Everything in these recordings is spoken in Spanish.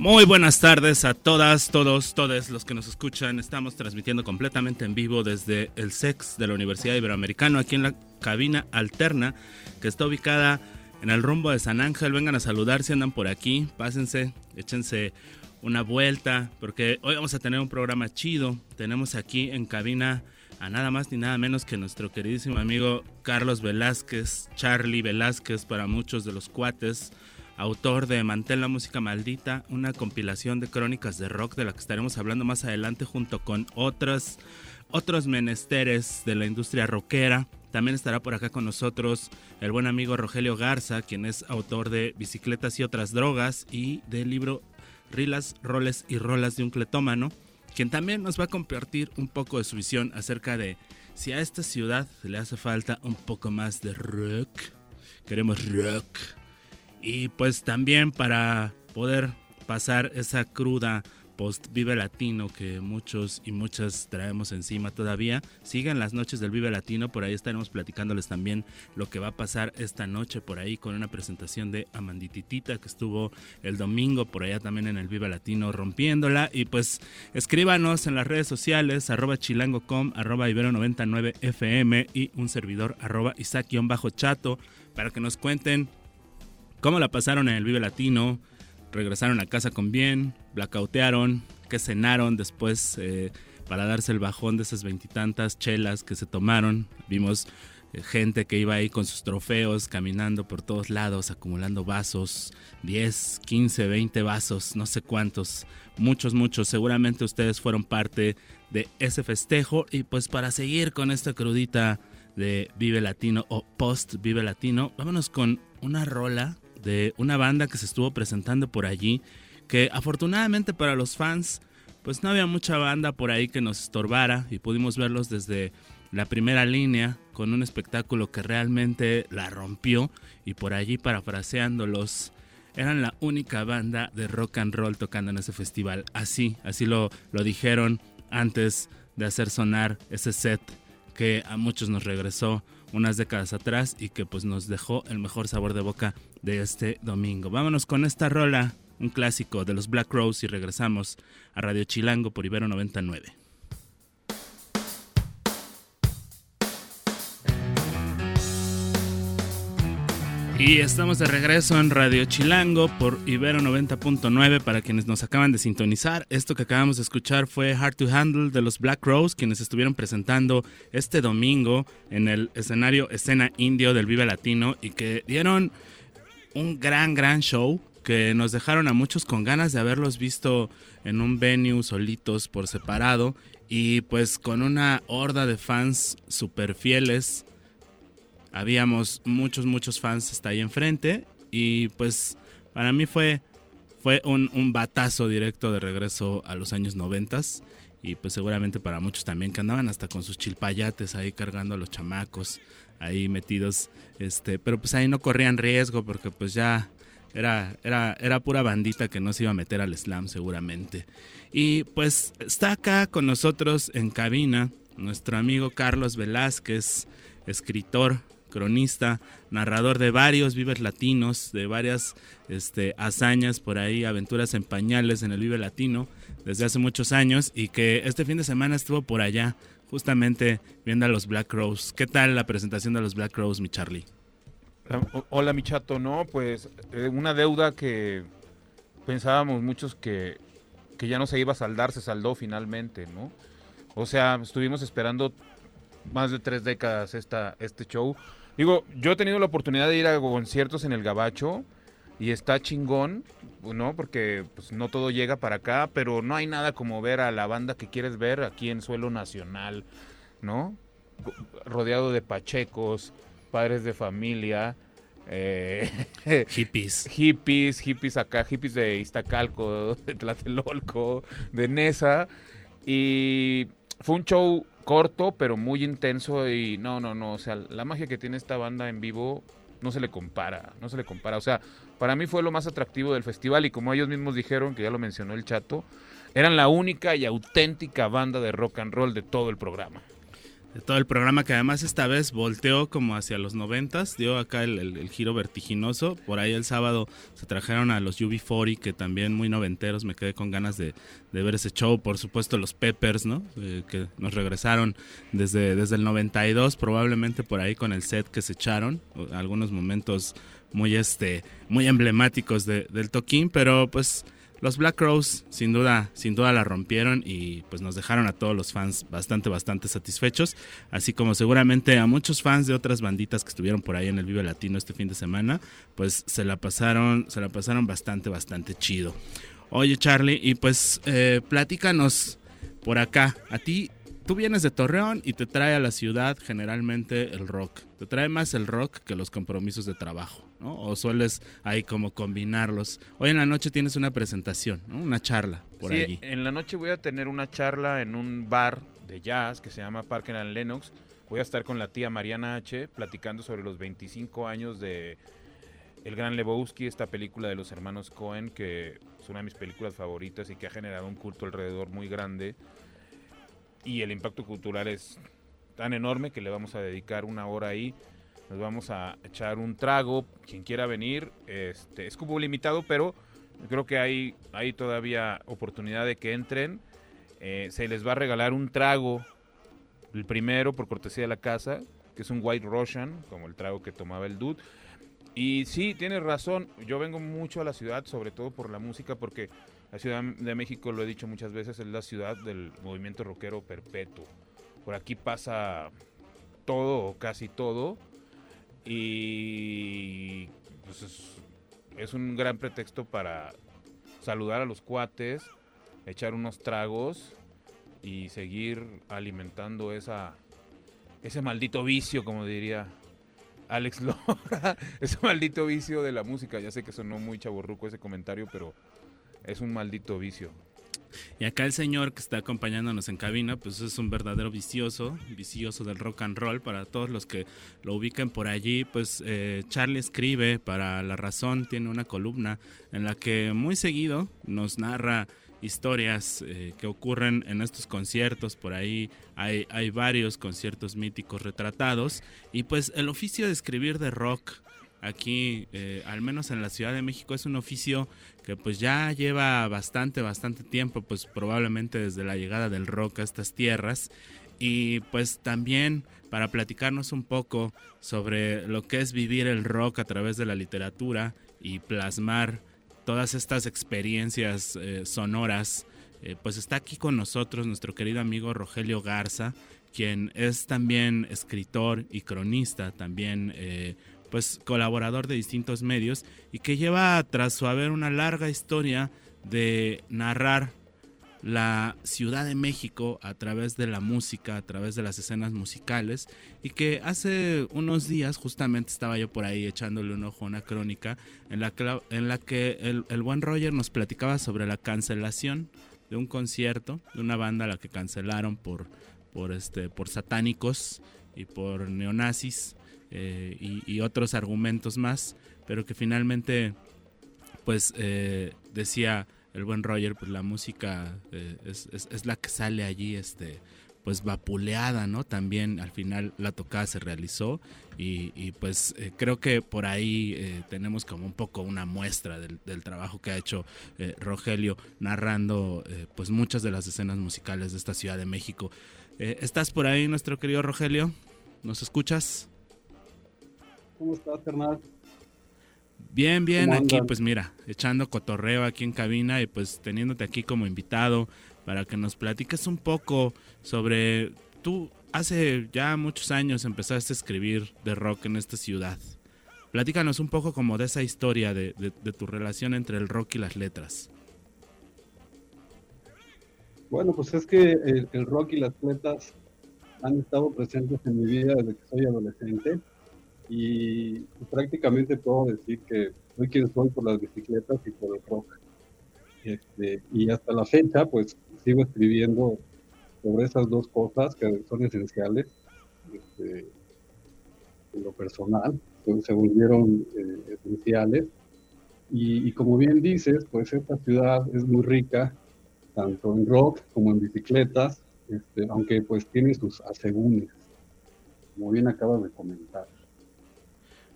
Muy buenas tardes a todas, todos, todos los que nos escuchan. Estamos transmitiendo completamente en vivo desde el SEX de la Universidad Iberoamericana, aquí en la cabina alterna, que está ubicada en el rumbo de San Ángel. Vengan a saludar si andan por aquí, pásense, échense una vuelta, porque hoy vamos a tener un programa chido. Tenemos aquí en cabina a nada más ni nada menos que nuestro queridísimo amigo Carlos Velázquez, Charlie Velázquez para muchos de los cuates autor de Mantén la música maldita, una compilación de crónicas de rock de la que estaremos hablando más adelante junto con otros, otros menesteres de la industria rockera. También estará por acá con nosotros el buen amigo Rogelio Garza, quien es autor de Bicicletas y otras drogas y del libro Rilas, Roles y Rolas de un cletómano, quien también nos va a compartir un poco de su visión acerca de si a esta ciudad le hace falta un poco más de rock. Queremos rock y pues también para poder pasar esa cruda post Vive Latino que muchos y muchas traemos encima todavía. Sigan las noches del Vive Latino, por ahí estaremos platicándoles también lo que va a pasar esta noche por ahí con una presentación de Amandititita que estuvo el domingo por allá también en el Vive Latino rompiéndola. Y pues escríbanos en las redes sociales arroba chilango.com, arroba ibero99fm y un servidor arroba isaac-chato para que nos cuenten ¿Cómo la pasaron en el Vive Latino? ¿Regresaron a casa con bien? ¿Blackoutearon? ¿Qué cenaron después eh, para darse el bajón de esas veintitantas chelas que se tomaron? Vimos eh, gente que iba ahí con sus trofeos, caminando por todos lados, acumulando vasos, 10, 15, 20 vasos, no sé cuántos, muchos, muchos. Seguramente ustedes fueron parte de ese festejo y pues para seguir con esta crudita de Vive Latino o Post Vive Latino, vámonos con una rola de una banda que se estuvo presentando por allí, que afortunadamente para los fans, pues no había mucha banda por ahí que nos estorbara y pudimos verlos desde la primera línea con un espectáculo que realmente la rompió y por allí parafraseándolos eran la única banda de rock and roll tocando en ese festival. Así, así lo, lo dijeron antes de hacer sonar ese set que a muchos nos regresó unas décadas atrás y que pues nos dejó el mejor sabor de boca de este domingo. Vámonos con esta rola, un clásico de los Black Rose y regresamos a Radio Chilango por Ibero 99. Y estamos de regreso en Radio Chilango por Ibero 90.9 para quienes nos acaban de sintonizar. Esto que acabamos de escuchar fue Hard to Handle de los Black Rose, quienes estuvieron presentando este domingo en el escenario Escena Indio del Vive Latino y que dieron un gran, gran show que nos dejaron a muchos con ganas de haberlos visto en un venue solitos por separado y pues con una horda de fans super fieles habíamos muchos, muchos fans hasta ahí enfrente y pues para mí fue, fue un, un batazo directo de regreso a los años noventas y pues seguramente para muchos también que andaban hasta con sus chilpayates ahí cargando a los chamacos ahí metidos este pero pues ahí no corrían riesgo porque pues ya era, era, era pura bandita que no se iba a meter al slam seguramente. Y pues está acá con nosotros en cabina nuestro amigo Carlos Velázquez escritor cronista, narrador de varios Vives Latinos, de varias este, hazañas por ahí, aventuras en pañales en el Vive Latino desde hace muchos años y que este fin de semana estuvo por allá justamente viendo a los Black Rose. ¿Qué tal la presentación de los Black Rose, mi Charlie? Hola, mi chato. No, pues eh, una deuda que pensábamos muchos que, que ya no se iba a saldar, se saldó finalmente, ¿no? O sea, estuvimos esperando más de tres décadas esta, este show Digo, yo he tenido la oportunidad de ir a conciertos en el Gabacho y está chingón, ¿no? Porque pues, no todo llega para acá, pero no hay nada como ver a la banda que quieres ver aquí en suelo nacional, ¿no? Rodeado de pachecos, padres de familia, eh, hippies. hippies, hippies acá, hippies de Iztacalco, de Tlatelolco, de Nesa. Y fue un show corto, pero muy intenso y no, no, no, o sea, la magia que tiene esta banda en vivo no se le compara, no se le compara. O sea, para mí fue lo más atractivo del festival y como ellos mismos dijeron, que ya lo mencionó el chato, eran la única y auténtica banda de rock and roll de todo el programa de todo el programa que además esta vez volteó como hacia los noventas, dio acá el, giro vertiginoso. Por ahí el sábado se trajeron a los UB40 que también muy noventeros, me quedé con ganas de, ver ese show. Por supuesto los Peppers, ¿no? Eh, que nos regresaron desde, desde el 92, probablemente por ahí con el set que se echaron, algunos momentos muy, este, muy emblemáticos del toquín, pero pues los Black Rose sin duda, sin duda la rompieron y pues nos dejaron a todos los fans bastante, bastante satisfechos, así como seguramente a muchos fans de otras banditas que estuvieron por ahí en el Vive Latino este fin de semana, pues se la pasaron, se la pasaron bastante, bastante chido. Oye Charlie, y pues eh, platícanos por acá, a ti tú vienes de Torreón y te trae a la ciudad generalmente el rock. Te trae más el rock que los compromisos de trabajo, ¿no? O sueles ahí como combinarlos. Hoy en la noche tienes una presentación, ¿no? Una charla por sí, En la noche voy a tener una charla en un bar de jazz que se llama Parker and Lennox. Voy a estar con la tía Mariana H. platicando sobre los 25 años de El Gran Lebowski, esta película de los hermanos Cohen, que es una de mis películas favoritas y que ha generado un culto alrededor muy grande y el impacto cultural es tan enorme que le vamos a dedicar una hora ahí. Nos vamos a echar un trago. Quien quiera venir, este, es cupo limitado, pero creo que hay, hay todavía oportunidad de que entren. Eh, se les va a regalar un trago, el primero por cortesía de la casa, que es un White Russian, como el trago que tomaba el dude. Y sí, tienes razón, yo vengo mucho a la ciudad, sobre todo por la música, porque la Ciudad de México, lo he dicho muchas veces, es la ciudad del movimiento rockero perpetuo. Por aquí pasa todo o casi todo y pues, es, un gran pretexto para saludar a los cuates, echar unos tragos y seguir alimentando esa ese maldito vicio, como diría Alex Lora, ese maldito vicio de la música. Ya sé que sonó muy chaborruco ese comentario, pero es un maldito vicio. Y acá el señor que está acompañándonos en cabina, pues es un verdadero vicioso, vicioso del rock and roll. Para todos los que lo ubiquen por allí, pues eh, Charlie escribe para La Razón, tiene una columna en la que muy seguido nos narra historias eh, que ocurren en estos conciertos. Por ahí hay, hay varios conciertos míticos retratados. Y pues el oficio de escribir de rock aquí, eh, al menos en la Ciudad de México, es un oficio que pues ya lleva bastante, bastante tiempo, pues probablemente desde la llegada del rock a estas tierras. Y pues también para platicarnos un poco sobre lo que es vivir el rock a través de la literatura y plasmar todas estas experiencias eh, sonoras, eh, pues está aquí con nosotros nuestro querido amigo Rogelio Garza, quien es también escritor y cronista, también pues colaborador de distintos medios y que lleva tras su haber una larga historia de narrar la Ciudad de México a través de la música, a través de las escenas musicales y que hace unos días justamente estaba yo por ahí echándole un ojo a una crónica en la que, en la que el, buen Roger nos platicaba sobre la cancelación de un concierto de una banda a la que cancelaron por, por, este, por satánicos y por neonazis eh, y, otros argumentos más, pero que finalmente, pues eh, decía el buen Roger, pues la música eh, es, la que sale allí, este, pues vapuleada, ¿no? También al final la tocada se realizó y, pues creo que por ahí tenemos como un poco una muestra del, del trabajo que ha hecho Rogelio narrando pues muchas de las escenas musicales de esta Ciudad de México. ¿Estás por ahí, nuestro querido Rogelio? ¿Nos escuchas? ¿Cómo estás, carnal? Bien, bien, aquí pues mira, echando cotorreo aquí en cabina y pues teniéndote aquí como invitado para que nos platiques un poco sobre tú hace ya muchos años empezaste a escribir de rock en esta ciudad. Platícanos un poco como de esa historia de, tu relación entre el rock y las letras. Bueno, pues es que el, el rock y las letras han estado presentes en mi vida desde que soy adolescente y, prácticamente puedo decir que soy quien soy por las bicicletas y por el rock. Este, y hasta la fecha, pues sigo escribiendo sobre esas dos cosas que son esenciales este, en lo personal, se volvieron eh, esenciales. Y, y, como bien dices, pues esta ciudad es muy rica, tanto en rock como en bicicletas, este, aunque pues tiene sus asegúnes, como bien acabas de comentar.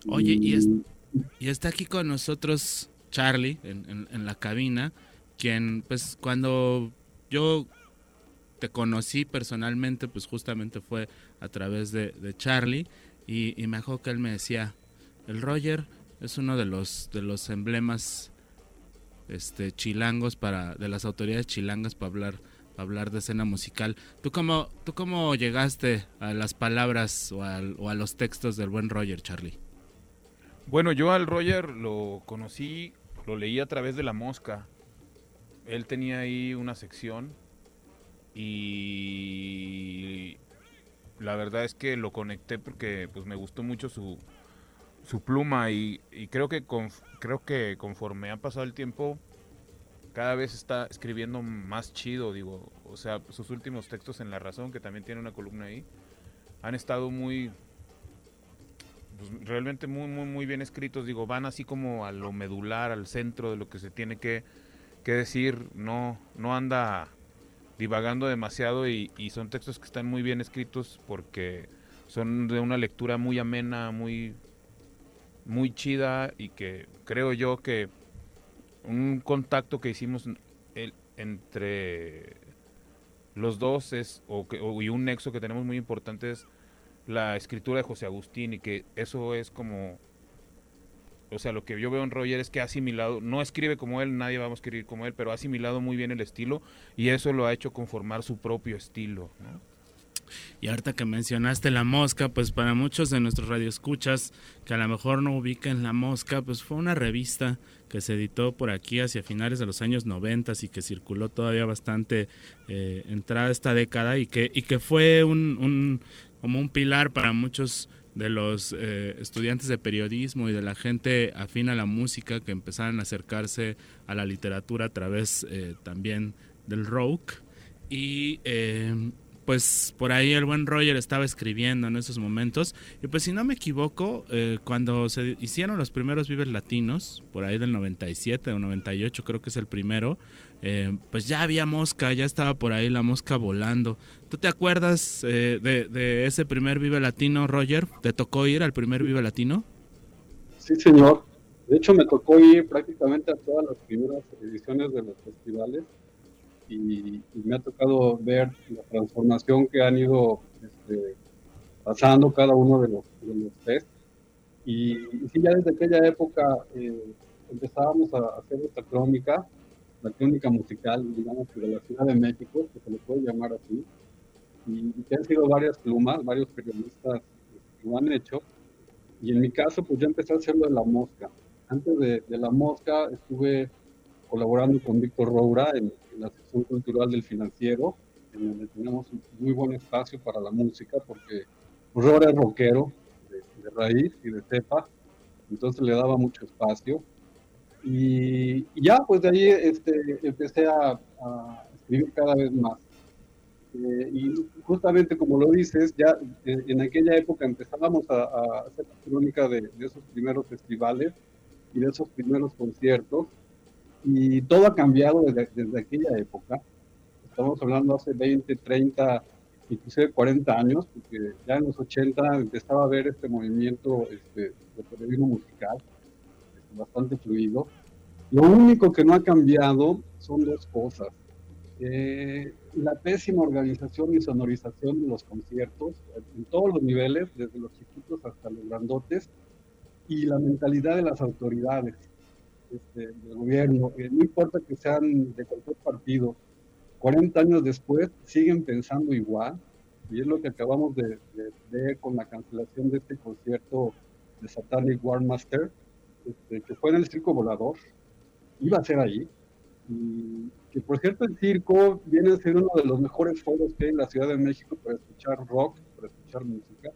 Oye, y, y está aquí con nosotros Charlie en, en, la cabina, quien pues cuando yo te conocí personalmente, pues justamente fue a través de, de Charlie y, y, me acuerdo que él me decía, el Roger es uno de los, de los emblemas este, chilangos para, de las autoridades chilangas para hablar, para hablar de escena musical. ¿Tú cómo, ¿Tú cómo llegaste a las palabras o, o a los textos del buen Roger, Charlie? Bueno, yo al Roger lo conocí, lo leí a través de La Mosca. Él tenía ahí una sección y la verdad es que lo conecté porque pues me gustó mucho su, su pluma y, creo que creo que conforme ha pasado el tiempo cada vez está escribiendo más chido, digo, o sea, sus últimos textos en La Razón, que también tiene una columna ahí, han estado muy pues, realmente muy, muy, muy bien escritos, digo, van así como a lo medular, al centro de lo que se tiene que, decir, no, no anda divagando demasiado y, son textos que están muy bien escritos porque son de una lectura muy amena, muy, muy chida y que creo yo que un contacto que hicimos el, entre los dos es, o, que, y un nexo que tenemos muy importante es la escritura de José Agustín y que eso es como, o sea, lo que yo veo en Roger es que ha asimilado, no escribe como él, nadie va a escribir como él, pero ha asimilado muy bien el estilo y eso lo ha hecho conformar su propio estilo. Y ahorita que mencionaste La Mosca, pues para muchos de nuestros radioescuchas que a lo mejor no ubiquen La Mosca, pues fue una revista que se editó por aquí hacia finales de los años 90 y que circuló todavía bastante eh, entrada esta década y que, y que fue un, como un pilar para muchos de los eh, estudiantes de periodismo y de la gente afín a la música que empezaron a acercarse a la literatura a través eh, también del rock. Y eh, pues por ahí el buen Roger estaba escribiendo en esos momentos. Y pues si no me equivoco, eh, cuando se hicieron los primeros Vives Latinos, por ahí del 97 o 98 creo que es el primero, eh, pues ya había mosca, ya estaba por ahí la mosca volando. ¿Tú te acuerdas eh, de, de, ese primer Vive Latino, Roger? ¿Te tocó ir al primer Vive Latino? Sí, señor. De hecho, me tocó ir prácticamente a todas las primeras ediciones de los festivales y, me ha tocado ver la transformación que han ido este, pasando cada uno de los, de los test. Y, y, sí, ya desde aquella época eh, empezábamos a hacer esta crónica, la crónica musical, digamos, de la Ciudad de México, que se le puede llamar así, y, que han sido varias plumas, varios periodistas que lo han hecho. Y en mi caso, pues yo empecé a hacerlo de la mosca. Antes de, de la mosca estuve colaborando con Víctor Roura en, la sección cultural del financiero, en donde tenemos un muy buen espacio para la música, porque Roura es rockero de, raíz y de cepa, entonces le daba mucho espacio. Y, ya, pues de ahí este, empecé a, escribir cada vez más. Eh, y justamente como lo dices, ya en, aquella época empezábamos a, a hacer crónica de, de, esos primeros festivales y de esos primeros conciertos. Y todo ha cambiado desde, desde aquella época. Estamos hablando hace 20, 30, inclusive 40 años, porque ya en los 80 empezaba a ver este movimiento este, de periodismo musical, este, bastante fluido. Lo único que no ha cambiado son dos cosas. Eh, la pésima organización y sonorización de los conciertos, en todos los niveles, desde los chiquitos hasta los grandotes, y la mentalidad de las autoridades este, del gobierno, no importa que sean de cualquier partido, 40 años después siguen pensando igual, y es lo que acabamos de, ver con la cancelación de este concierto de Satanic War Master, este, que fue en el Circo Volador, iba a ser ahí, y que por cierto el circo viene a ser uno de los mejores foros que hay en la Ciudad de México para escuchar rock, para escuchar música.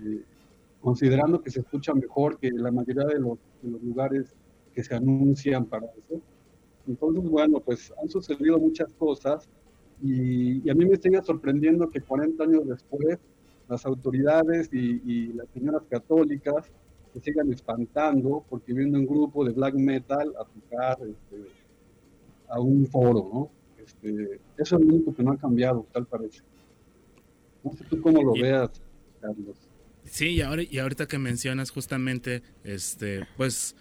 Eh, considerando que se escucha mejor que la mayoría de los, lugares que se anuncian para eso. Entonces, bueno, pues han sucedido muchas cosas y, a mí me sigue sorprendiendo que 40 años después las autoridades y, las señoras católicas se sigan espantando porque viene un grupo de black metal a tocar este, a un foro, ¿no? Este, eso es lo único que no ha cambiado, tal parece. No sé tú cómo lo veas, Carlos. Sí, y, ahora, y ahorita que mencionas justamente, este, pues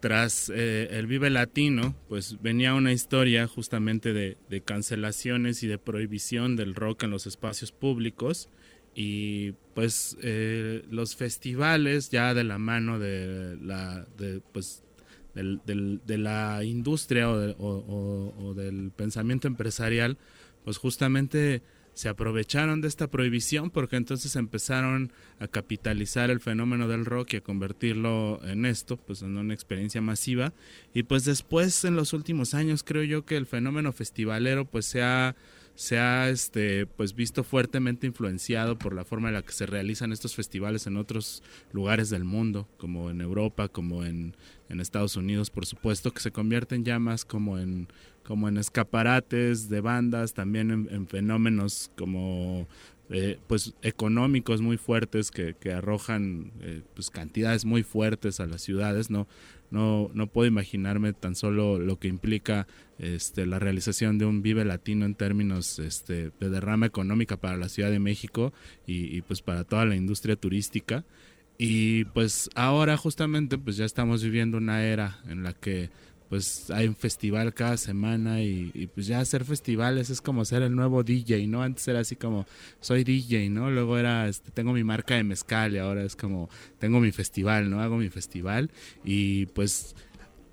tras eh, el Vive Latino, pues venía una historia justamente de, cancelaciones y de prohibición del rock en los espacios públicos y pues eh, los festivales ya de la mano de la de, pues de la industria o, o, del pensamiento empresarial pues justamente se aprovecharon de esta prohibición porque entonces empezaron a capitalizar el fenómeno del rock y a convertirlo en esto, pues en una experiencia masiva. Y pues después, en los últimos años, creo yo que el fenómeno festivalero pues se ha, se ha este, pues visto fuertemente influenciado por la forma en la que se realizan estos festivales en otros lugares del mundo, como en Europa, como en, en Estados Unidos, por supuesto, que se convierten ya más como en como en escaparates de bandas, también en, fenómenos como eh, pues económicos muy fuertes que, arrojan eh, pues cantidades muy fuertes a las ciudades no no no puedo imaginarme tan solo lo que implica este la realización de un vive latino en términos este de derrama económica para la Ciudad de México y, y pues para toda la industria turística. Y pues ahora justamente pues ya estamos viviendo una era en la que pues hay un festival cada semana y, pues ya hacer festivales es como ser el nuevo DJ, ¿no? Antes era así como soy DJ, ¿no? Luego era este, tengo mi marca de mezcal y ahora es como tengo mi festival, ¿no? Hago mi festival y pues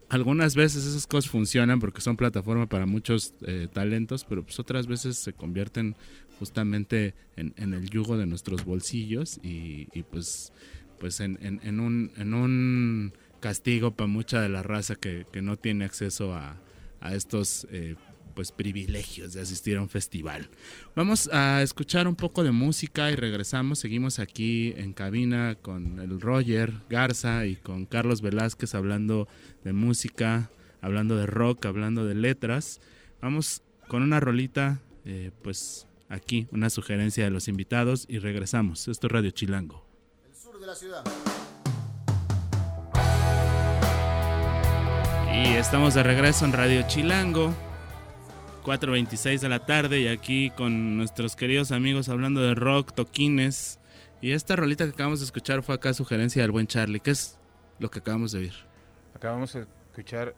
algunas veces esas cosas funcionan porque son plataforma para muchos eh, talentos, pero pues otras veces se convierten justamente en, el yugo de nuestros bolsillos y, pues pues en, en un en un castigo para mucha de la raza que, no tiene acceso a, estos eh, pues privilegios de asistir a un festival. Vamos a escuchar un poco de música y regresamos. Seguimos aquí en cabina con el Roger Garza y con Carlos Velázquez hablando de música, hablando de rock, hablando de letras. Vamos con una rolita, eh, pues aquí, una sugerencia de los invitados y regresamos. Esto es Radio Chilango. El sur de la ciudad. Y estamos de regreso en Radio Chilango, 4.26 de la tarde y aquí con nuestros queridos amigos hablando de rock, toquines. Y esta rolita que acabamos de escuchar fue acá sugerencia del buen Charlie. ¿Qué es lo que acabamos de oír? Acabamos de escuchar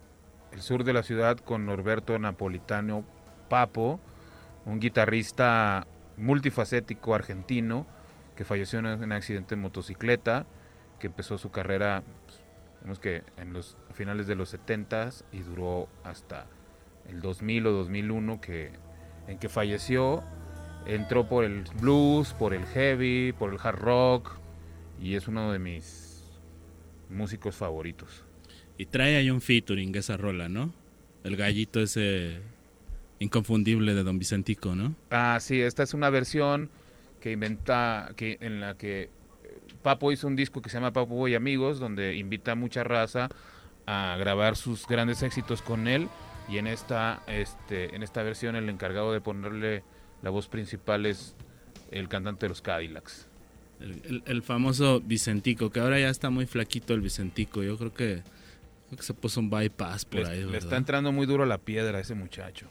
El Sur de la Ciudad con Norberto Napolitano Papo, un guitarrista multifacético argentino que falleció en un accidente de motocicleta, que empezó su carrera que en los finales de los 70 y duró hasta el 2000 o 2001 que, en que falleció. Entró por el blues, por el heavy, por el hard rock y es uno de mis músicos favoritos. Y trae ahí un featuring esa rola, ¿no? El gallito ese inconfundible de Don Vicentico, ¿no? Ah, sí, esta es una versión que inventa, que, en la que Papo hizo un disco que se llama Papo y Amigos, donde invita a mucha raza a grabar sus grandes éxitos con él. Y en esta, este, en esta versión el encargado de ponerle la voz principal es el cantante de los Cadillacs. El, famoso Vicentico, que ahora ya está muy flaquito el Vicentico. Yo creo que, se puso un bypass por ahí. Le está entrando muy duro la piedra a ese muchacho.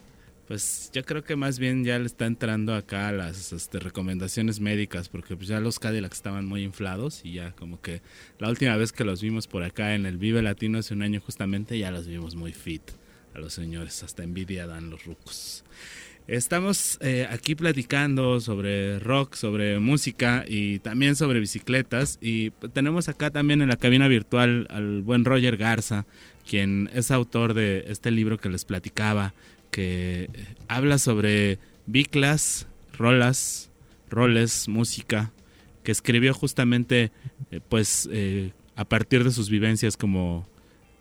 Pues yo creo que más bien ya le está entrando acá las este, recomendaciones médicas, porque pues ya los Cadillacs estaban muy inflados y ya como que la última vez que los vimos por acá en el Vive Latino hace un año justamente ya los vimos muy fit a los señores, hasta envidia dan los rucos. Estamos eh, aquí platicando sobre rock, sobre música y también sobre bicicletas y tenemos acá también en la cabina virtual al buen Roger Garza, quien es autor de este libro que les platicaba que habla sobre biclas, rolas, roles, música, que escribió justamente eh, pues eh, a partir de sus vivencias como,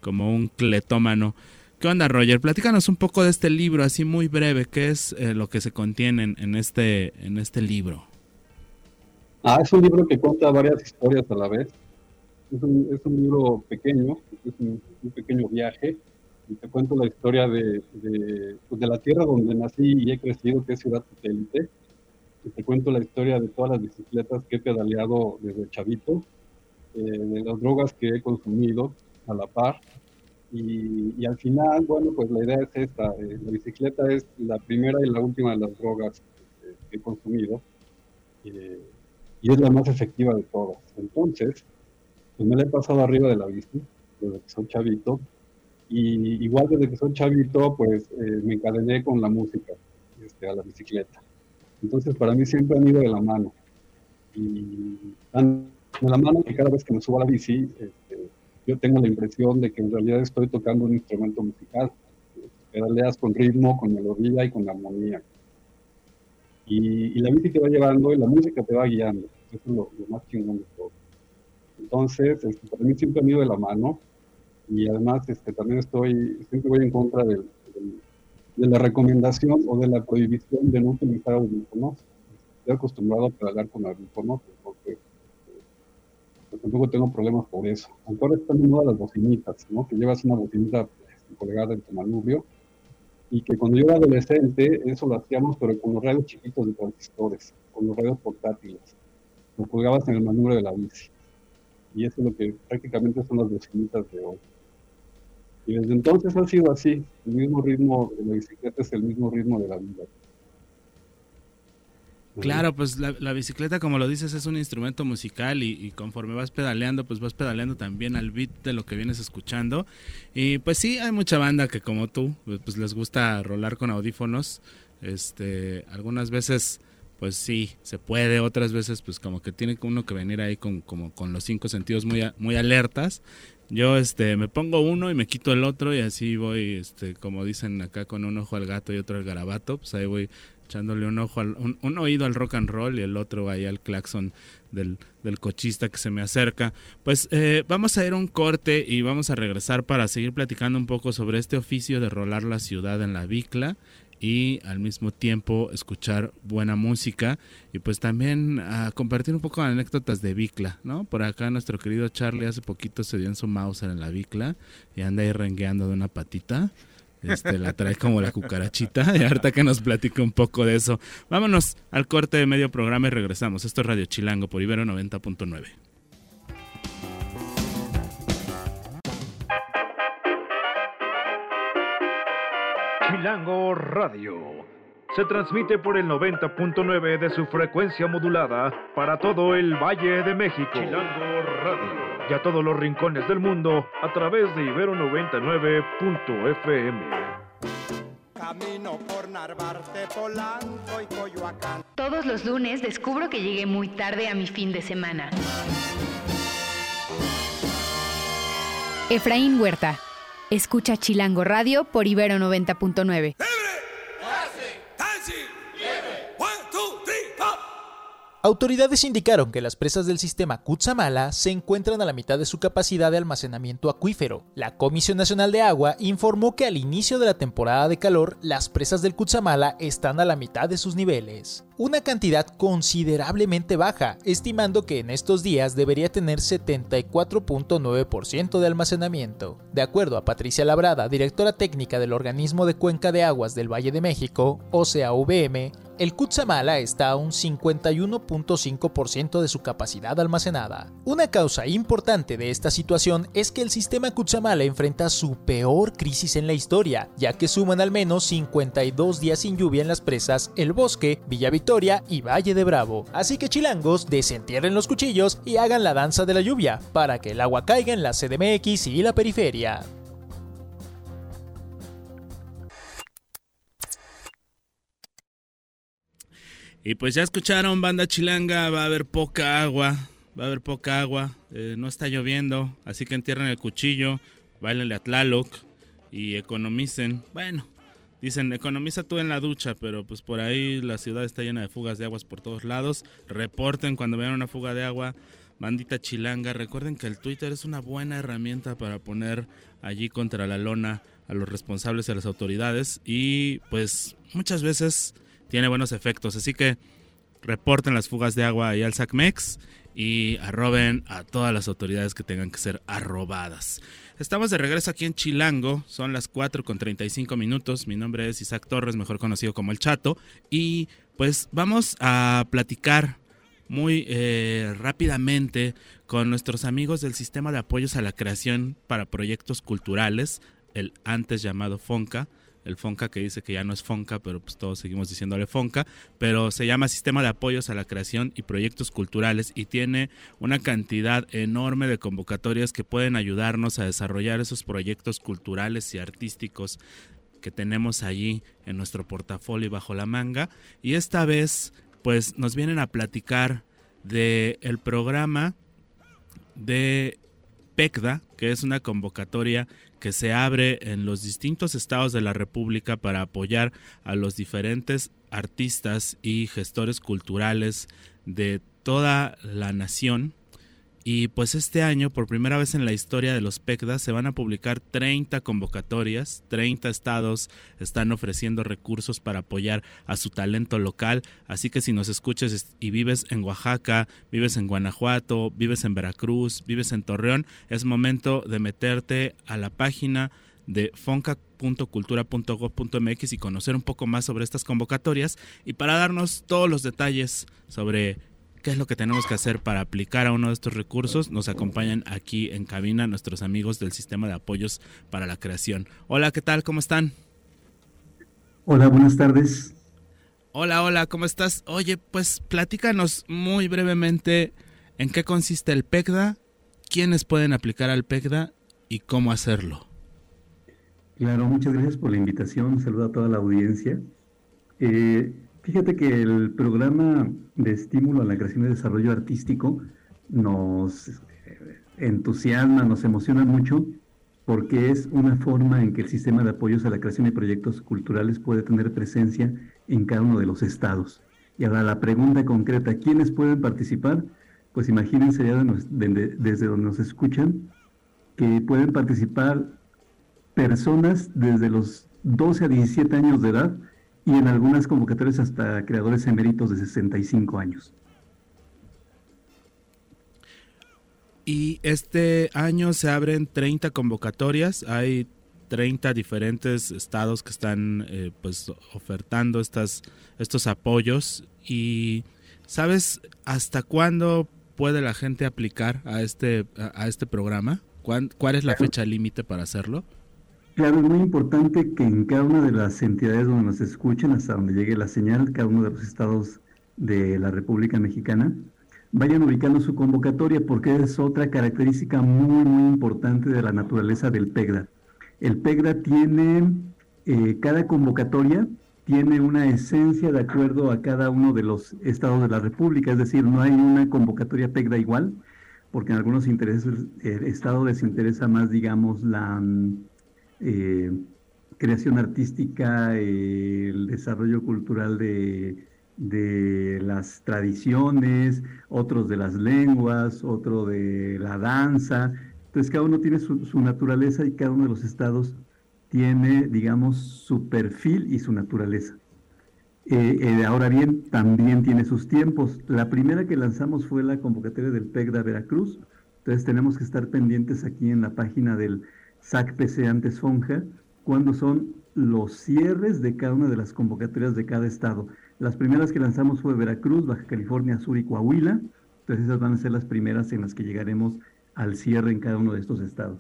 como un cletómano. ¿Qué onda, Roger? Platícanos un poco de este libro, así muy breve. ¿Qué es eh, lo que se contiene en, este, en este libro? Ah, es un libro que cuenta varias historias a la vez. Es un, es un libro pequeño, es un, pequeño viaje, y te cuento la historia de, de, pues de, la tierra donde nací y he crecido, que es Ciudad Satélite. Y te cuento la historia de todas las bicicletas que he pedaleado desde chavito, eh, de las drogas que he consumido a la par. Y, y al final, bueno, pues la idea es esta. Eh, la bicicleta es la primera y la última de las drogas que he consumido. Eh, y es la más efectiva de todas. Entonces, pues me la he pasado arriba de la bici desde que soy chavito. Y igual desde que soy chavito, pues eh, me encadené con la música, este, a la bicicleta. Entonces, para mí siempre han ido de la mano. Y de la mano que cada vez que me subo a la bici, este, yo tengo la impresión de que en realidad estoy tocando un instrumento musical. Pedaleas con ritmo, con melodía y con armonía. Y, la bici te va llevando y la música te va guiando. Eso es lo, más chingón de todo. Entonces, este, para mí siempre han ido de la mano y además este, también estoy, siempre voy en contra de la recomendación o de la prohibición de no utilizar audífonos. Estoy acostumbrado a pedalear con audífonos porque pues, tampoco tengo problemas por eso. Ahora están de las bocinitas, ¿no? Que llevas una bocinita este, colgada en tu manubrio y que cuando yo era adolescente, eso lo hacíamos, pero con los radios chiquitos de transistores, con los radios portátiles. Lo colgabas en el manubrio de la bici. Y eso es lo que prácticamente son las bocinitas de hoy. Y desde entonces ha sido así. El mismo ritmo de la bicicleta es el mismo ritmo de la vida. Claro, pues la, bicicleta, como lo dices, es un instrumento musical y, conforme vas pedaleando, pues vas pedaleando también al beat de lo que vienes escuchando. Y pues sí, hay mucha banda que como tú, pues, pues les gusta rolar con audífonos. Este, algunas veces, pues sí, se puede, otras veces, pues como que tiene uno que venir ahí con, como con los cinco sentidos muy, muy alertas. Yo este me pongo uno y me quito el otro y así voy este como dicen acá con un ojo al gato y otro al garabato, pues ahí voy echándole un ojo al, un, oído al rock and roll y el otro ahí al claxon del, del cochista que se me acerca. Pues eh, vamos a ir a un corte y vamos a regresar para seguir platicando un poco sobre este oficio de rolar la ciudad en la bicla y al mismo tiempo escuchar buena música y pues también a compartir un poco anécdotas de bicla, ¿no? Por acá nuestro querido Charlie hace poquito se dio en su Mauser en la bicla y anda ahí rengueando de una patita. Este, la trae como la cucarachita. Y ahorita que nos platique un poco de eso. Vámonos al corte de medio programa y regresamos. Esto es Radio Chilango por Ibero 90.9. Chilango Radio. Se transmite por el 90.9 de su frecuencia modulada para todo el Valle de México. Chilango Radio y a todos los rincones del mundo a través de Ibero 99.fm. Camino por Narvarte, Polanco y Coyoacán. Todos los lunes descubro que llegué muy tarde a mi fin de semana. Efraín Huerta. Escucha Chilango Radio por Ibero 90.9. Autoridades indicaron que las presas del sistema Cutzamala se encuentran a la mitad de su capacidad de almacenamiento acuífero. La Comisión Nacional de Agua informó que al inicio de la temporada de calor, las presas del Cutzamala están a la mitad de sus niveles una cantidad considerablemente baja, estimando que en estos días debería tener 74.9% de almacenamiento. De acuerdo a Patricia Labrada, directora técnica del organismo de cuenca de aguas del Valle de México, OCA-VM, el Cutzamala está a un 51.5% de su capacidad almacenada. Una causa importante de esta situación es que el sistema Cutzamala enfrenta su peor crisis en la historia, ya que suman al menos 52 días sin lluvia en las presas El Bosque, Villa Victoria y Valle de Bravo. Así que chilangos, desentierren los cuchillos y hagan la danza de la lluvia para que el agua caiga en la CDMX y la periferia. Y pues ya escucharon, banda chilanga, va a haber poca agua, va a haber poca agua, eh, no está lloviendo, así que entierren el cuchillo, bailenle a Tlaloc y economicen. Bueno, Dicen, economiza tú en la ducha, pero pues por ahí la ciudad está llena de fugas de aguas por todos lados. Reporten cuando vean una fuga de agua. Bandita chilanga, recuerden que el Twitter es una buena herramienta para poner allí contra la lona a los responsables a las autoridades y pues muchas veces tiene buenos efectos. Así que reporten las fugas de agua y al SACMEX y arroben a todas las autoridades que tengan que ser arrobadas. Estamos de regreso aquí en Chilango, son las 4 con 35 minutos. Mi nombre es Isaac Torres, mejor conocido como El Chato, y pues vamos a platicar muy eh, rápidamente con nuestros amigos del Sistema de Apoyos a la Creación para Proyectos Culturales, el antes llamado FONCA el FONCA que dice que ya no es FONCA, pero pues todos seguimos diciéndole FONCA, pero se llama Sistema de Apoyos a la Creación y Proyectos Culturales y tiene una cantidad enorme de convocatorias que pueden ayudarnos a desarrollar esos proyectos culturales y artísticos que tenemos allí en nuestro portafolio bajo la manga. Y esta vez pues nos vienen a platicar de el programa de PECDA, que es una convocatoria que se abre en los distintos estados de la República para apoyar a los diferentes artistas y gestores culturales de toda la nación y pues este año, por primera vez en la historia de los PECDA, se van a publicar 30 convocatorias, 30 estados están ofreciendo recursos para apoyar a su talento local, así que si nos escuchas y vives en Oaxaca, vives en Guanajuato, vives en Veracruz, vives en Torreón, es momento de meterte a la página de fonca.cultura.gov.mx y conocer un poco más sobre estas convocatorias. Y para darnos todos los detalles sobre qué es lo que tenemos que hacer para aplicar a uno de estos recursos, nos acompañan aquí en cabina nuestros amigos del Sistema de Apoyos para la Creación. Hola, ¿qué tal? ¿Cómo están? Hola, buenas tardes. Hola, hola, ¿cómo estás? Oye, pues platícanos muy brevemente en qué consiste el PECDA, quiénes pueden aplicar al PECDA y cómo hacerlo. Claro, muchas gracias por la invitación. Saludo a toda la audiencia. Eh, Fíjate que el programa de estímulo a la creación y desarrollo artístico nos eh, entusiasma, nos emociona mucho porque es una forma en que el sistema de apoyos a la creación de proyectos culturales puede tener presencia en cada uno de los estados. Y ahora la pregunta concreta, ¿quiénes pueden participar? Pues imagínense ya desde donde nos escuchan que pueden participar personas desde los 12 a 17 años de edad y en algunas convocatorias hasta creadores eméritos de 65 años. Y este año se abren 30 convocatorias, hay 30 diferentes estados que están eh, pues ofertando estas, estos apoyos y ¿sabes hasta cuándo puede la gente aplicar a este, a, este programa? ¿Cuál, ¿Cuál es la fecha límite para hacerlo? Claro, es muy importante que en cada una de las entidades donde nos escuchen, hasta donde llegue la señal, cada uno de los estados de la República Mexicana, vayan ubicando su convocatoria porque es otra característica muy, muy importante de la naturaleza del PEGDA. El PEGDA tiene, eh, cada convocatoria tiene una esencia de acuerdo a cada uno de los estados de la República, es decir, no hay una convocatoria PEGDA igual, porque en algunos intereses, el estado les interesa más, digamos, la eh, creación artística, el desarrollo cultural de, las tradiciones, otros de las lenguas, otro de la danza. Entonces cada uno tiene su, naturaleza y cada uno de los estados tiene, digamos, su perfil y su naturaleza. Eh, eh, ahora bien, también tiene sus tiempos. La primera que lanzamos fue la convocatoria del PEGDA Veracruz. Entonces tenemos que estar pendientes aquí en la página del SACPC antes FONJA, cuando son los cierres de cada una de las convocatorias de cada estado. Las primeras que lanzamos fue Veracruz, Baja California Sur y Coahuila. Entonces esas van a ser las primeras en las que llegaremos al cierre en cada uno de estos estados.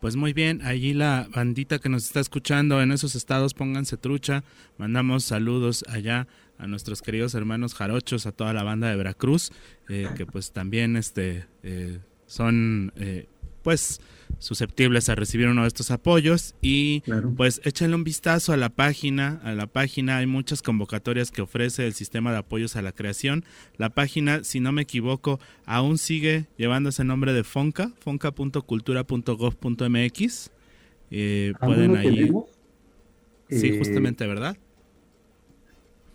Pues muy bien, allí la bandita que nos está escuchando en esos estados, pónganse trucha. Mandamos saludos allá a nuestros queridos hermanos jarochos, a toda la banda de Veracruz, eh, que pues también este, eh, son eh, pues susceptibles a recibir uno de estos apoyos y pues échenle un vistazo a la página, a la página hay muchas convocatorias que ofrece el sistema de apoyos a la creación. La página, si no me equivoco, aún sigue llevando ese nombre de Fonca, fonca.cultura.gov.mx. Eh, pueden ahí. Sí, eh, justamente, ¿verdad?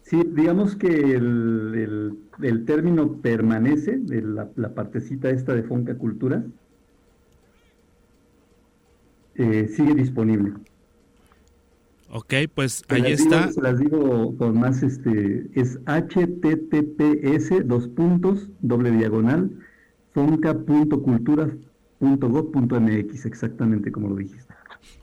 Sí, digamos que el, término permanece de la, la partecita esta de Fonca Cultura eh, sigue disponible. Ok, pues ahí está. se las digo con más, este, es https dos puntos, doble diagonal, fonca.cultura.gov.mx, exactamente como lo dijiste.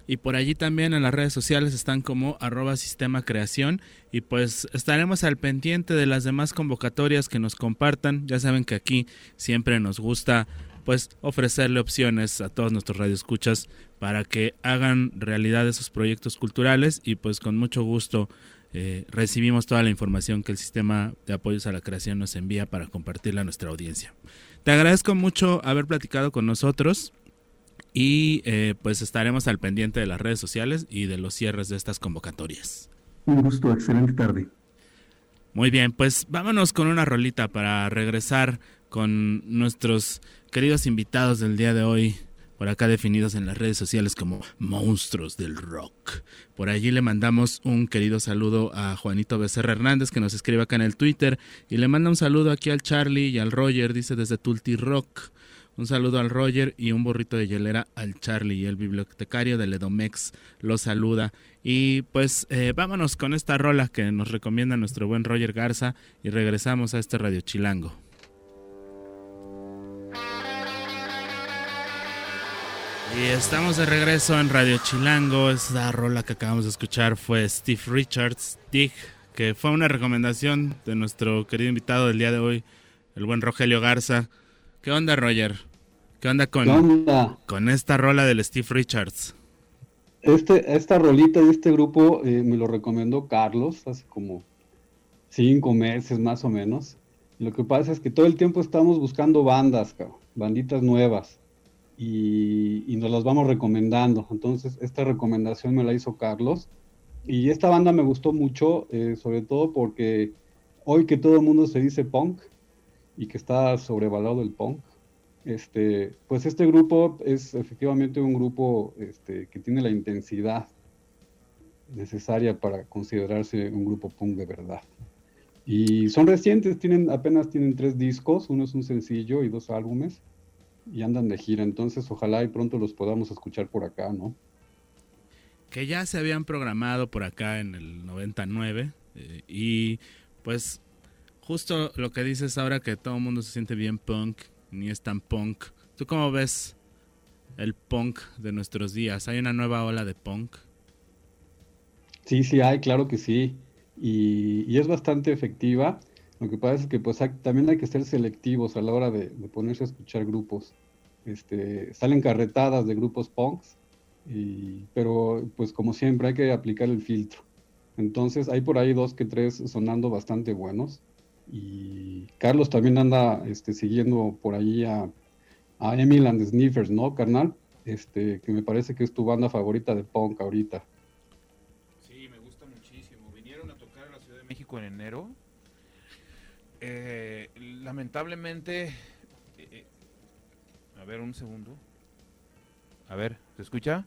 Y por allí también en las redes sociales están como arroba sistema creación y pues estaremos al pendiente de las demás convocatorias que nos compartan. Ya saben que aquí siempre nos gusta pues ofrecerle opciones a todos nuestros radioescuchas para que hagan realidad esos proyectos culturales y pues con mucho gusto eh, recibimos toda la información que el sistema de apoyos a la creación nos envía para compartirla a nuestra audiencia. Te agradezco mucho haber platicado con nosotros y eh, pues estaremos al pendiente de las redes sociales y de los cierres de estas convocatorias. Un gusto, excelente tarde. Muy bien, pues vámonos con una rolita para regresar con nuestros queridos invitados del día de hoy, por acá definidos en las redes sociales como monstruos del rock. Por allí le mandamos un querido saludo a Juanito Becerra Hernández que nos escribe acá en el Twitter y le manda un saludo aquí al Charlie y al Roger, dice desde Tulti Rock. Un saludo al Roger y un borrito de hielera al Charlie y el bibliotecario de Ledomex lo saluda. Y pues eh, vámonos con esta rola que nos recomienda nuestro buen Roger Garza y regresamos a este Radio Chilango. Y estamos de regreso en Radio Chilango. Esa rola que acabamos de escuchar fue Steve Richards, Dig, que fue una recomendación de nuestro querido invitado del día de hoy, el buen Rogelio Garza. ¿Qué onda, Roger? ¿Qué onda con, con esta rola del Steve Richards? Este, esta rolita de este grupo eh, me lo recomendó Carlos hace como cinco meses más o menos. Lo que pasa es que todo el tiempo estamos buscando bandas, banditas nuevas y, nos las vamos recomendando. Entonces, esta recomendación me la hizo Carlos. Y esta banda me gustó mucho, eh, sobre todo porque hoy que todo el mundo se dice punk y que está sobrevalado el punk, este, pues este grupo es efectivamente un grupo este, que tiene la intensidad necesaria para considerarse un grupo punk de verdad. Y son recientes, tienen, apenas tienen tres discos, uno es un sencillo y dos álbumes y andan de gira, entonces ojalá y pronto los podamos escuchar por acá, ¿no? Que ya se habían programado por acá en el 99 eh, y pues justo lo que dices ahora que todo el mundo se siente bien punk, ni es tan punk. ¿Tú cómo ves el punk de nuestros días? ¿Hay una nueva ola de punk? Sí, sí hay, claro que sí. Y, es bastante efectiva. Lo que pasa es que pues también hay que ser selectivos a la hora de, ponerse a escuchar grupos. Este, salen carretadas de grupos punks, pero pues como siempre hay que aplicar el filtro. Entonces hay por ahí dos que tres sonando bastante buenos. Y Carlos también anda este, siguiendo por ahí a, a Emil and the Sniffers, ¿no, carnal? Este, que me parece que es tu banda favorita de punk ahorita. Sí, me gusta muchísimo. Vinieron a tocar en la Ciudad de México en enero eh, lamentablemente, eh, a ver un segundo. A ver, ¿se escucha?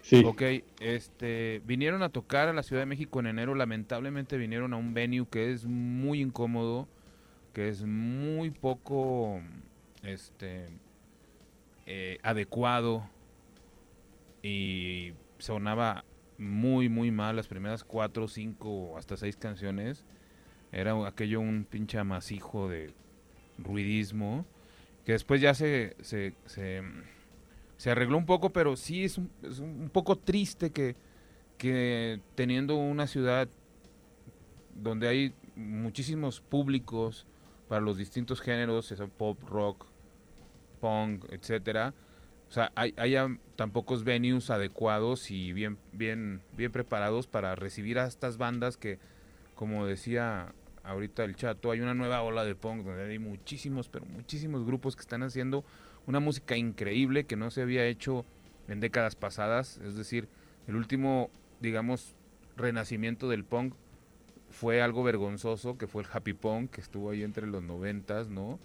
Sí. Ok, este, vinieron a tocar a la Ciudad de México en enero, lamentablemente vinieron a un venue que es muy incómodo, que es muy poco, este, eh, adecuado y sonaba muy, muy mal las primeras cuatro, cinco, hasta seis canciones era aquello un pinche amasijo de ruidismo, que después ya se, se, se, arregló un poco, pero sí es un, es un poco triste que, que teniendo una ciudad donde hay muchísimos públicos para los distintos géneros, pop, rock, punk, etcétera, o sea, hay, haya tan pocos venues adecuados y bien, bien, bien preparados para recibir a estas bandas que, como decía ahorita el chato, hay una nueva ola de punk donde hay muchísimos, pero muchísimos grupos que están haciendo una música increíble que no se había hecho en décadas pasadas. Es decir, el último, digamos, renacimiento del punk fue algo vergonzoso, que fue el happy punk, que estuvo ahí entre los noventas, ¿no?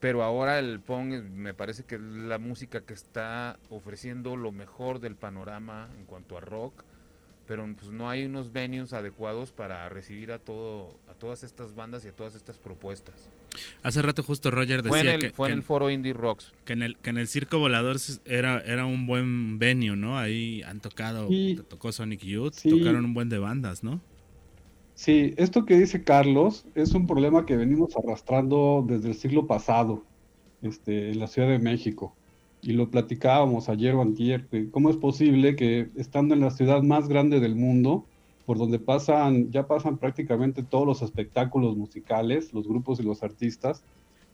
Pero ahora el punk me parece que es la música que está ofreciendo lo mejor del panorama en cuanto a rock pero pues no hay unos venues adecuados para recibir a todo a todas estas bandas y a todas estas propuestas. Hace rato justo Roger decía fue en el, que, fue en el foro Indie Rocks. que en el que en el Circo Volador era era un buen venue, ¿no? Ahí han tocado, Sí. te tocó Sonic Youth, Sí. tocaron un buen de bandas, ¿no? Sí, esto que dice Carlos es un problema que venimos arrastrando desde el siglo pasado este, en la Ciudad de México. Y lo platicábamos ayer o antier, cómo es posible que estando en la ciudad más grande del mundo, por donde pasan, ya pasan prácticamente todos los espectáculos musicales, los grupos y los artistas,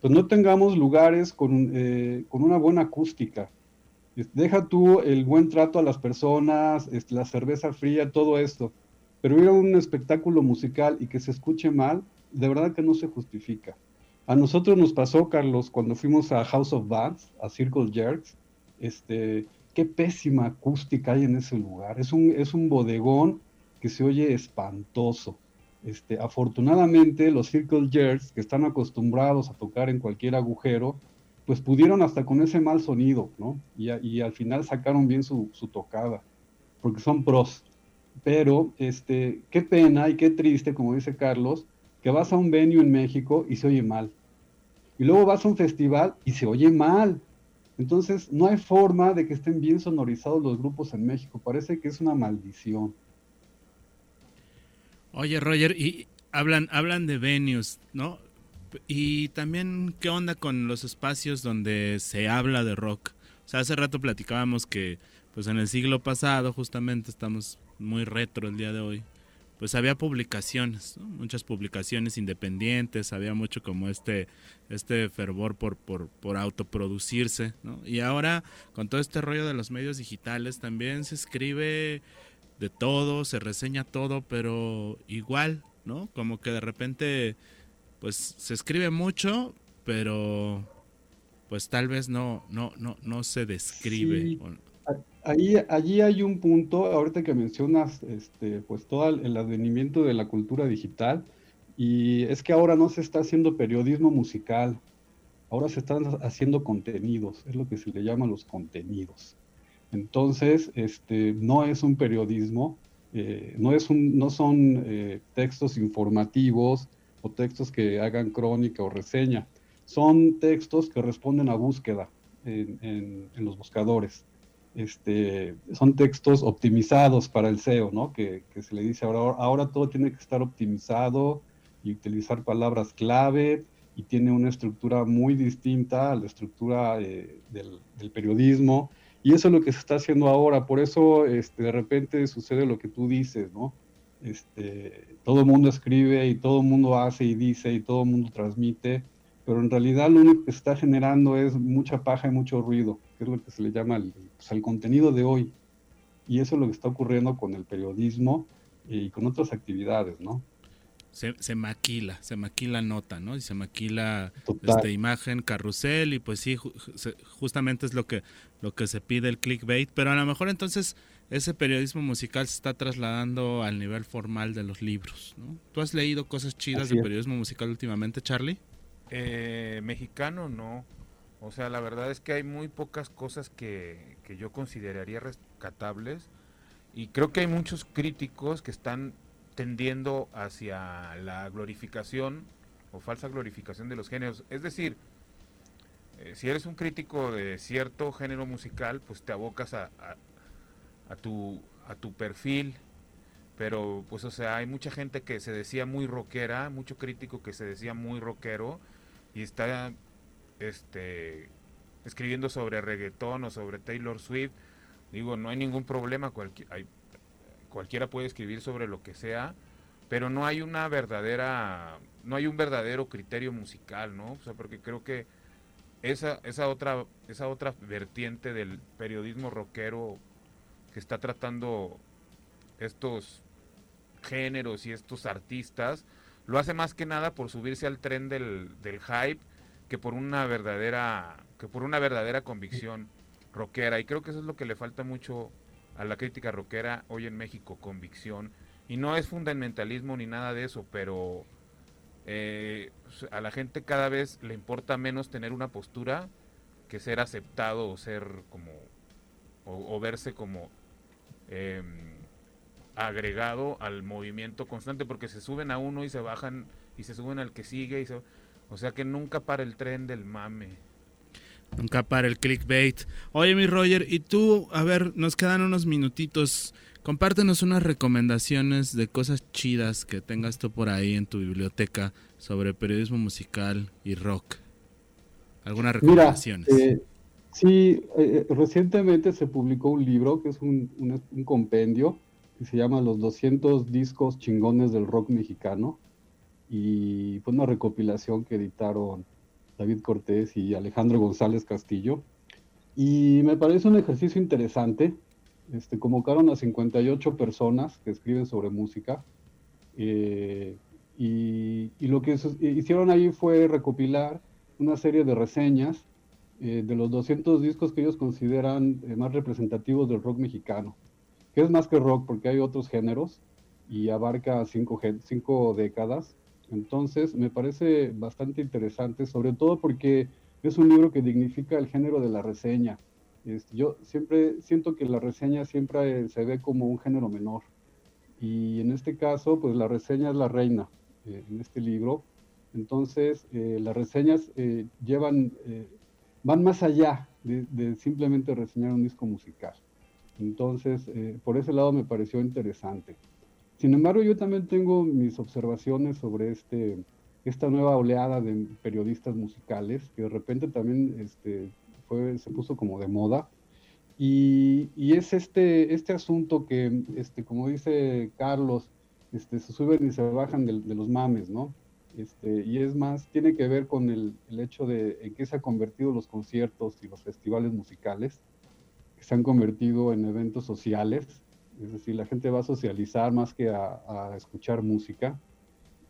pues no tengamos lugares con, eh, con una buena acústica. Deja tú el buen trato a las personas, la cerveza fría, todo esto. Pero ir a un espectáculo musical y que se escuche mal, de verdad que no se justifica. A nosotros nos pasó, Carlos, cuando fuimos a House of Bands, a Circle Jerks, este, qué pésima acústica hay en ese lugar. Es un, es un bodegón que se oye espantoso. Este, afortunadamente, los Circle Jerks, que están acostumbrados a tocar en cualquier agujero, pues pudieron hasta con ese mal sonido, ¿no? Y, y al final sacaron bien su, su tocada, porque son pros. Pero, este, qué pena y qué triste, como dice Carlos, que vas a un venue en México y se oye mal. Y luego vas a un festival y se oye mal. Entonces, no hay forma de que estén bien sonorizados los grupos en México. Parece que es una maldición. Oye, Roger, y hablan, hablan de venues, ¿no? Y también, ¿qué onda con los espacios donde se habla de rock? O sea, hace rato platicábamos que, pues en el siglo pasado, justamente, estamos muy retro el día de hoy, pues había publicaciones, ¿no? muchas publicaciones independientes, había mucho como este, este fervor por, por, por autoproducirse, ¿no? Y ahora, con todo este rollo de los medios digitales, también se escribe de todo, se reseña todo, pero igual, ¿no? Como que de repente, pues se escribe mucho, pero pues tal vez no, no, no, no se describe. Sí. O- Allí hay un punto, ahorita que mencionas, este, pues todo el, advenimiento de la cultura digital, y es que ahora no se está haciendo periodismo musical, ahora se están haciendo contenidos, es lo que se le llama los contenidos. Entonces, este, no es un periodismo, eh, no, es un, no son eh, textos informativos o textos que hagan crónica o reseña, son textos que responden a búsqueda en- en los buscadores este, son textos optimizados para el SEO, ¿no? Que, se le dice ahora, todo tiene que estar optimizado y utilizar palabras clave y tiene una estructura muy distinta a la estructura eh, del, periodismo. Y eso es lo que se está haciendo ahora. Por eso este, de repente sucede lo que tú dices. Este, todo el mundo escribe y todo el mundo hace y dice y todo el mundo transmite, pero en realidad lo único que se está generando es mucha paja y mucho ruido, que es lo que se le llama el, pues, el contenido de hoy. Y eso es lo que está ocurriendo con el periodismo y con otras actividades, ¿no? se, se maquila, se maquila nota, ¿no? Y se maquila este imagen, carrusel, y pues sí, ju- se- justamente es lo que, lo que se pide el clickbait, pero a lo mejor entonces ese periodismo musical se está trasladando al nivel formal de los libros, ¿no? ¿Tú has leído cosas chidas Así de es. periodismo musical últimamente, Charlie? Eh, mexicano no. O sea, la verdad es que hay muy pocas cosas que, que yo consideraría rescatables. Y creo que hay muchos críticos que están tendiendo hacia la glorificación o falsa glorificación de los géneros. Es decir, eh, si eres un crítico de cierto género musical, pues te abocas a, a- a tu, a tu perfil. Pero, pues, o sea, hay mucha gente que se decía muy rockera, mucho crítico que se decía muy rockero y está este escribiendo sobre reggaetón o sobre Taylor Swift. Digo, no hay ningún problema, cualquiera puede escribir sobre lo que sea, pero no hay una verdadera, no hay un verdadero criterio musical, ¿no? O sea, porque creo que esa, esa otra, esa otra vertiente del periodismo rockero que está tratando estos géneros y estos artistas, lo hace más que nada por subirse al tren del, del hype que por una verdadera que por una verdadera convicción rockera. Y creo que eso es lo que le falta mucho a la crítica rockera hoy en México convicción. Y no es fundamentalismo ni nada de eso pero eh, a la gente cada vez le importa menos tener una postura que ser aceptado o ser como o, verse como em, agregado al movimiento constante porque se suben a uno y se bajan y se suben al que sigue y o sea que nunca para el tren del mame. Nunca para el clickbait. Oye, mi Roger, y tú, a ver, nos quedan unos minutitos. Compártenos unas recomendaciones de cosas chidas que tengas tú por ahí en tu biblioteca sobre periodismo musical y rock. ¿Algunas recomendaciones? Eh, sí, eh, recientemente se publicó un libro que es un, un, compendio que se llama Los 200 discos chingones del rock mexicano y fue una recopilación que editaron David Cortés y Alejandro González Castillo. Y me parece un ejercicio interesante. Este, convocaron a 58 personas que escriben sobre música. Eh, y, lo que hicieron ahí fue recopilar una serie de reseñas eh, de los 200 discos que ellos consideran eh, más representativos del rock mexicano. Que es más que rock porque hay otros géneros y abarca cinco, cinco décadas. Entonces, me parece bastante interesante, sobre todo porque es un libro que dignifica el género de la reseña. Este, yo siempre siento que la reseña siempre se ve como un género menor. Y en este caso, pues la reseña es la reina eh, en este libro. Entonces, eh, las reseñas eh, llevan, van más allá de, simplemente reseñar un disco musical. Entonces, por ese lado me pareció interesante. Sin embargo, yo también tengo mis observaciones sobre este, esta nueva oleada de periodistas musicales, que de repente también este, fue, se puso como de moda. Y, y, es este, este asunto que, este, como dice Carlos, este, se suben y se bajan de, de los mames, ¿no? Este, y es más, tiene que ver con el, el, hecho de en qué se han convertido los conciertos y los festivales musicales, se han convertido en eventos sociales, es decir, la gente va a socializar más que a, escuchar música.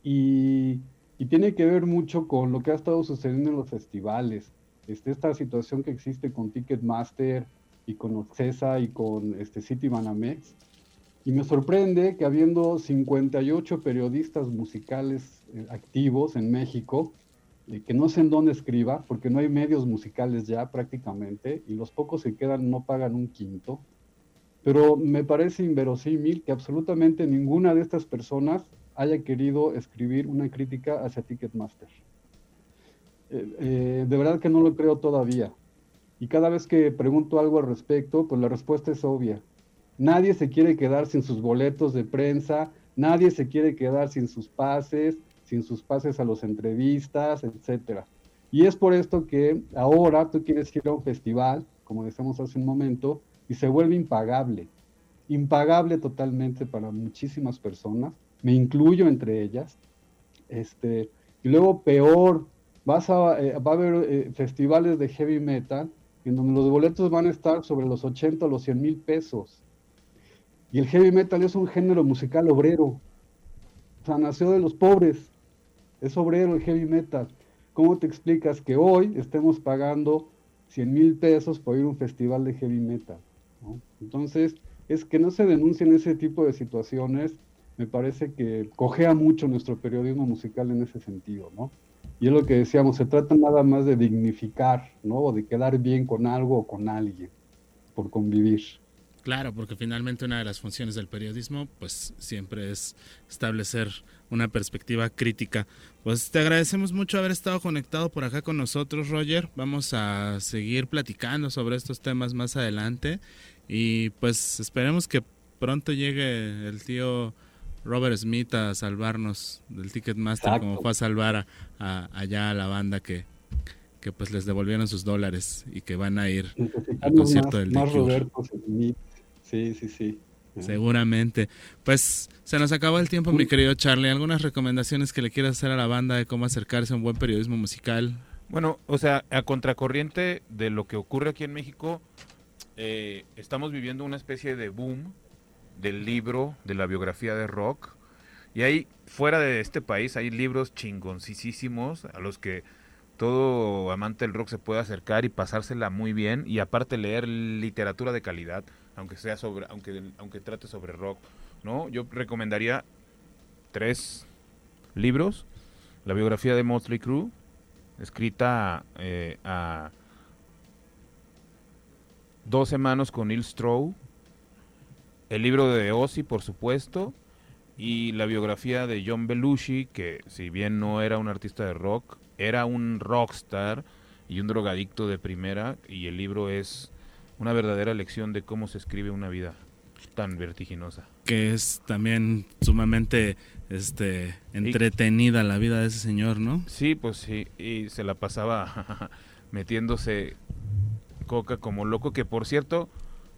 Y, tiene que ver mucho con lo que ha estado sucediendo en los festivales. Este, esta situación que existe con Ticketmaster y con Occesa y con este, City Banamex. Y me sorprende que habiendo 58 periodistas musicales eh, activos en México, que no sé en dónde escriba, porque no hay medios musicales ya prácticamente, y los pocos que quedan no pagan un quinto, pero me parece inverosímil que absolutamente ninguna de estas personas haya querido escribir una crítica hacia Ticketmaster. Eh, eh, de verdad que no lo creo todavía. Y cada vez que pregunto algo al respecto, pues la respuesta es obvia. Nadie se quiere quedar sin sus boletos de prensa, nadie se quiere quedar sin sus pases, sin sus pases a las entrevistas, etc. Y es por esto que ahora tú quieres ir a un festival, como decíamos hace un momento, y se vuelve impagable, impagable totalmente para muchísimas personas, me incluyo entre ellas, este, y luego peor, vas a, eh, va a haber eh, festivales de heavy metal en donde los boletos van a estar sobre los 80 o los 100 mil pesos. Y el heavy metal es un género musical obrero. O sea, nació de los pobres. Es obrero el heavy metal. ¿Cómo te explicas que hoy estemos pagando 100 mil pesos por ir a un festival de heavy metal? Entonces, es que no se denuncien ese tipo de situaciones, me parece que cojea mucho nuestro periodismo musical en ese sentido, ¿no? Y es lo que decíamos, se trata nada más de dignificar, ¿no? O de quedar bien con algo o con alguien, por convivir. Claro, porque finalmente una de las funciones del periodismo, pues siempre es establecer una perspectiva crítica. Pues te agradecemos mucho haber estado conectado por acá con nosotros, Roger. Vamos a seguir platicando sobre estos temas más adelante y pues esperemos que pronto llegue el tío Robert Smith a salvarnos del Ticketmaster como fue a salvar a, allá a la banda que, que pues les devolvieron sus dólares y que van a ir al concierto del más Roberto Smith. Sí, sí, sí. Seguramente. Pues se nos acabó el tiempo, mi querido Charlie. ¿Algunas recomendaciones que le quieras hacer a la banda de cómo acercarse a un buen periodismo musical? Bueno, o sea, a contracorriente de lo que ocurre aquí en México, eh, estamos viviendo una especie de boom del libro, de la biografía de rock. Y hay, fuera de este país, hay libros chingoncísimos a los que todo amante del rock se puede acercar y pasársela muy bien. Y aparte leer literatura de calidad aunque sea sobre, aunque, aunque trate sobre rock, ¿no? Yo recomendaría tres libros. La biografía de Motley Crue, escrita eh, a 12 manos con Neil Stroh, el libro de Ozzy, por supuesto, y la biografía de John Belushi, que si bien no era un artista de rock, era un rockstar y un drogadicto de primera, y el libro es una verdadera lección de cómo se escribe una vida tan vertiginosa. Que es también sumamente este entretenida la vida de ese señor, ¿no? Sí, pues sí, y se la pasaba metiéndose coca como loco, que por cierto,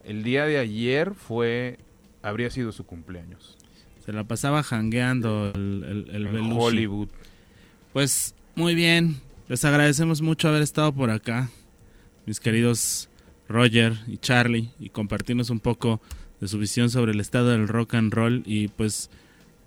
el día de ayer fue, habría sido su cumpleaños. Se la pasaba jangueando el, el, en Hollywood. Pues muy bien, les agradecemos mucho haber estado por acá, mis queridos Roger y Charlie, y compartirnos un poco de su visión sobre el estado del rock and roll. Y pues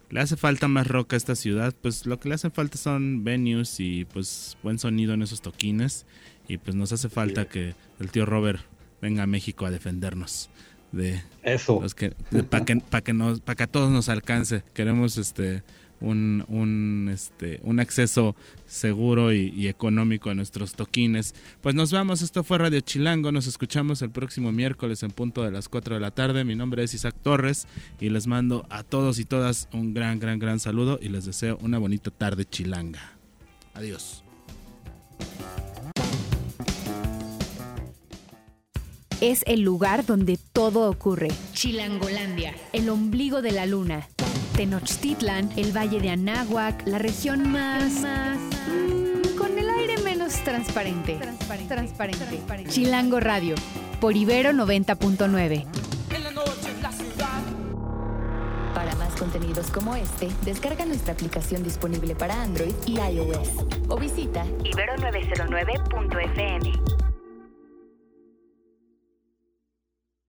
le hace falta más rock a esta ciudad, pues lo que le hace falta son venues y pues buen sonido en esos toquines. Y pues nos hace falta que el tío Robert venga a México a defendernos de eso. para que para que nos para que a todos nos alcance. Queremos este un, un, este, un acceso seguro y, económico a nuestros toquines. Pues nos vamos, esto fue Radio Chilango, nos escuchamos el próximo miércoles en punto de las 4 de la tarde. Mi nombre es Isaac Torres y les mando a todos y todas un gran, gran, gran saludo y les deseo una bonita tarde chilanga. Adiós. Es el lugar donde todo ocurre. Chilangolandia, el ombligo de la luna. Tenochtitlan, el valle de Anáhuac, la región más... Mm, con el aire menos transparente. Transparente. transparente. Chilango Radio, por Ibero 90.9. Para más contenidos como este, descarga nuestra aplicación disponible para Android y iOS o visita ibero909.fm.